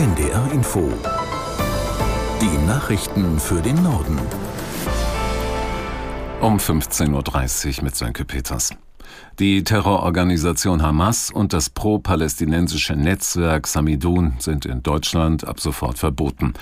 NDR Info. Die Nachrichten für den Norden. Um 15.30 Uhr mit Sönke Peters. Die Terrororganisation Hamas und das pro-palästinensische Netzwerk Samidun sind in Deutschland ab sofort verboten.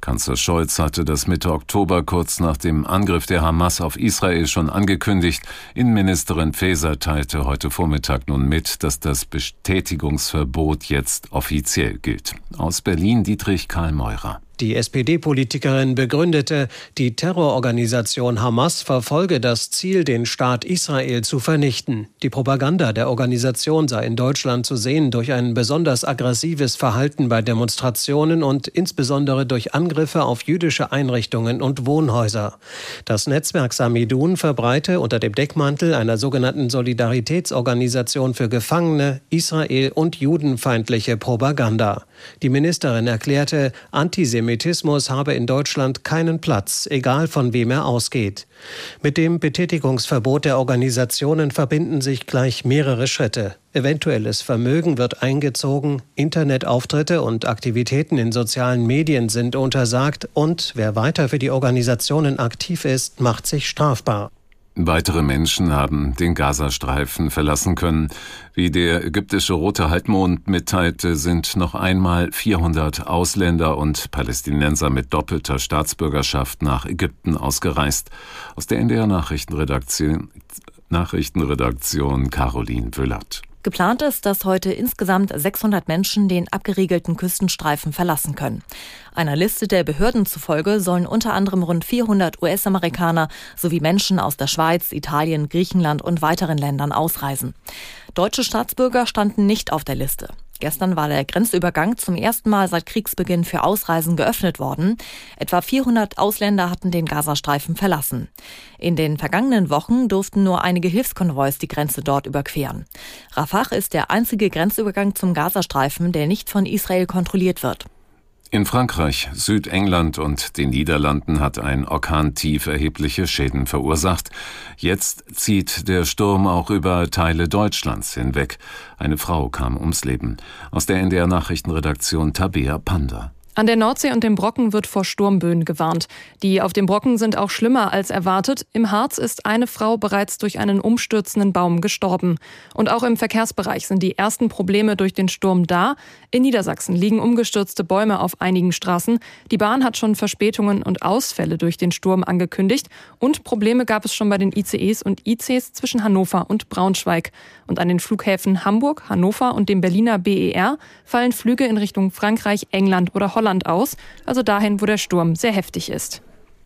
Kanzler Scholz hatte das Mitte Oktober kurz nach dem Angriff der Hamas auf Israel schon angekündigt. Innenministerin Faeser teilte heute Vormittag nun mit, dass das Bestätigungsverbot jetzt offiziell gilt. Aus Berlin Dietrich Karl Meurer. Die SPD-Politikerin begründete, die Terrororganisation Hamas verfolge das Ziel, den Staat Israel zu vernichten. Die Propaganda der Organisation sei in Deutschland zu sehen durch ein besonders aggressives Verhalten bei Demonstrationen und insbesondere durch Angriffe auf jüdische Einrichtungen und Wohnhäuser. Das Netzwerk Samidun verbreite unter dem Deckmantel einer sogenannten Solidaritätsorganisation für Gefangene Israel und judenfeindliche Propaganda. Die Ministerin erklärte, Antisemitismus habe in Deutschland keinen Platz, egal von wem er ausgeht. Mit dem Betätigungsverbot der Organisationen verbinden sich gleich mehrere Schritte. Eventuelles Vermögen wird eingezogen, Internetauftritte und Aktivitäten in sozialen Medien sind untersagt und wer weiter für die Organisationen aktiv ist, macht sich strafbar. Weitere Menschen haben den Gazastreifen verlassen können. Wie der ägyptische Rote Halbmond mitteilte, sind noch einmal 400 Ausländer und Palästinenser mit doppelter Staatsbürgerschaft nach Ägypten ausgereist. Aus der NDR Nachrichtenredaktion, Nachrichtenredaktion Caroline Wüllert. Geplant ist, dass heute insgesamt 600 Menschen den abgeriegelten Küstenstreifen verlassen können. Einer Liste der Behörden zufolge sollen unter anderem rund 400 US-Amerikaner sowie Menschen aus der Schweiz, Italien, Griechenland und weiteren Ländern ausreisen. Deutsche Staatsbürger standen nicht auf der Liste. Gestern war der Grenzübergang zum ersten Mal seit Kriegsbeginn für Ausreisen geöffnet worden. Etwa 400 Ausländer hatten den Gazastreifen verlassen. In den vergangenen Wochen durften nur einige Hilfskonvois die Grenze dort überqueren. Rafah ist der einzige Grenzübergang zum Gazastreifen, der nicht von Israel kontrolliert wird. In Frankreich, Südengland und den Niederlanden hat ein Orkantief erhebliche Schäden verursacht. Jetzt zieht der Sturm auch über Teile Deutschlands hinweg. Eine Frau kam ums Leben. Aus der NDR Nachrichtenredaktion Tabea Panda. An der Nordsee und dem Brocken wird vor Sturmböen gewarnt. Die auf dem Brocken sind auch schlimmer als erwartet. Im Harz ist eine Frau bereits durch einen umstürzenden Baum gestorben. Und auch im Verkehrsbereich sind die ersten Probleme durch den Sturm da. In Niedersachsen liegen umgestürzte Bäume auf einigen Straßen. Die Bahn hat schon Verspätungen und Ausfälle durch den Sturm angekündigt. Und Probleme gab es schon bei den ICEs und ICs zwischen Hannover und Braunschweig. Und an den Flughäfen Hamburg, Hannover und dem Berliner BER fallen Flüge in Richtung Frankreich, England oder Holland Holland aus, also dahin, wo der Sturm sehr heftig ist.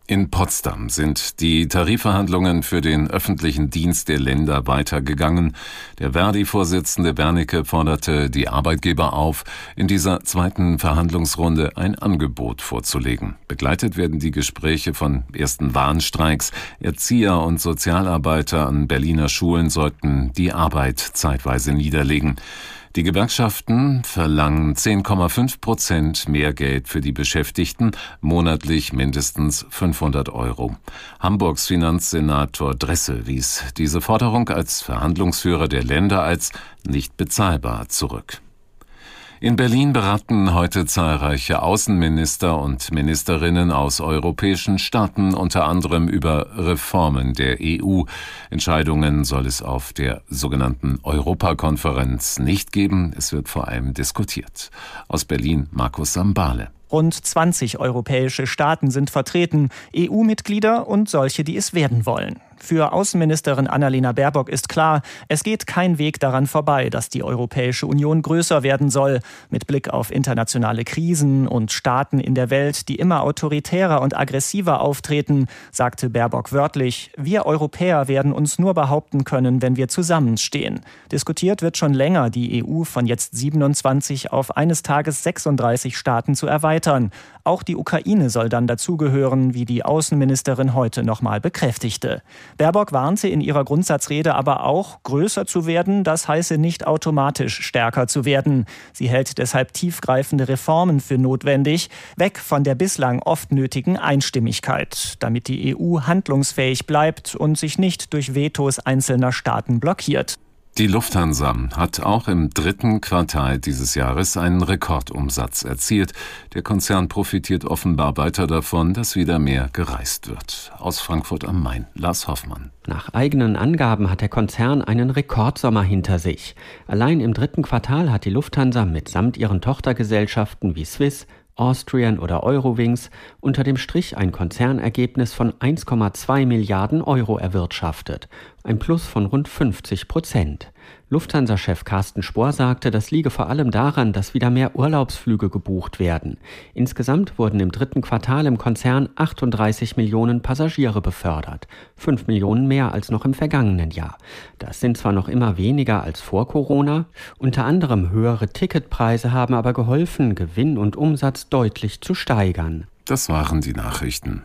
In Potsdam sind die Tarifverhandlungen für den öffentlichen Dienst der Länder weitergegangen. Der Verdi-Vorsitzende Wernicke forderte die Arbeitgeber auf, in dieser zweiten Verhandlungsrunde ein Angebot vorzulegen. Begleitet werden die Gespräche von ersten Warnstreiks. Erzieher und Sozialarbeiter an Berliner Schulen sollten die Arbeit zeitweise niederlegen. Die Gewerkschaften verlangen 10,5 Prozent mehr Geld für die Beschäftigten, monatlich mindestens 500 Euro. Hamburgs Finanzsenator Dressel wies diese Forderung als Verhandlungsführer der Länder als nicht bezahlbar zurück. In Berlin beraten heute zahlreiche Außenminister und Ministerinnen aus europäischen Staaten unter anderem über Reformen der EU. Entscheidungen soll es auf der sogenannten Europakonferenz nicht geben. Es wird vor allem diskutiert. Aus Berlin Markus Sambale. Rund 20 europäische Staaten sind vertreten, EU-Mitglieder und solche, die es werden wollen. Für Außenministerin Annalena Baerbock ist klar, es geht kein Weg daran vorbei, dass die Europäische Union größer werden soll, mit Blick auf internationale Krisen und Staaten in der Welt, die immer autoritärer und aggressiver auftreten, sagte Baerbock wörtlich, wir Europäer werden uns nur behaupten können, wenn wir zusammenstehen. Diskutiert wird schon länger, die EU von jetzt 27 auf eines Tages 36 Staaten zu erweitern. Auch die Ukraine soll dann dazugehören, wie die Außenministerin heute nochmal bekräftigte. Baerbock warnte in ihrer Grundsatzrede aber auch, größer zu werden, das heiße nicht automatisch stärker zu werden. Sie hält deshalb tiefgreifende Reformen für notwendig, weg von der bislang oft nötigen Einstimmigkeit, damit die EU handlungsfähig bleibt und sich nicht durch Vetos einzelner Staaten blockiert. Die Lufthansa hat auch im dritten Quartal dieses Jahres einen Rekordumsatz erzielt. Der Konzern profitiert offenbar weiter davon, dass wieder mehr gereist wird. Aus Frankfurt am Main, Lars Hoffmann. Nach eigenen Angaben hat der Konzern einen Rekordsommer hinter sich. Allein im dritten Quartal hat die Lufthansa mitsamt ihren Tochtergesellschaften wie Swiss, Austrian oder Eurowings unter dem Strich ein Konzernergebnis von 1,2 Milliarden Euro erwirtschaftet, ein Plus von rund 50 Prozent. Lufthansa-Chef Carsten Spohr sagte, das liege vor allem daran, dass wieder mehr Urlaubsflüge gebucht werden. Insgesamt wurden im dritten Quartal im Konzern 38 Millionen Passagiere befördert, 5 Millionen mehr als noch im vergangenen Jahr. Das sind zwar noch immer weniger als vor Corona, unter anderem höhere Ticketpreise haben aber geholfen, Gewinn und Umsatz deutlich zu steigern. Das waren die Nachrichten.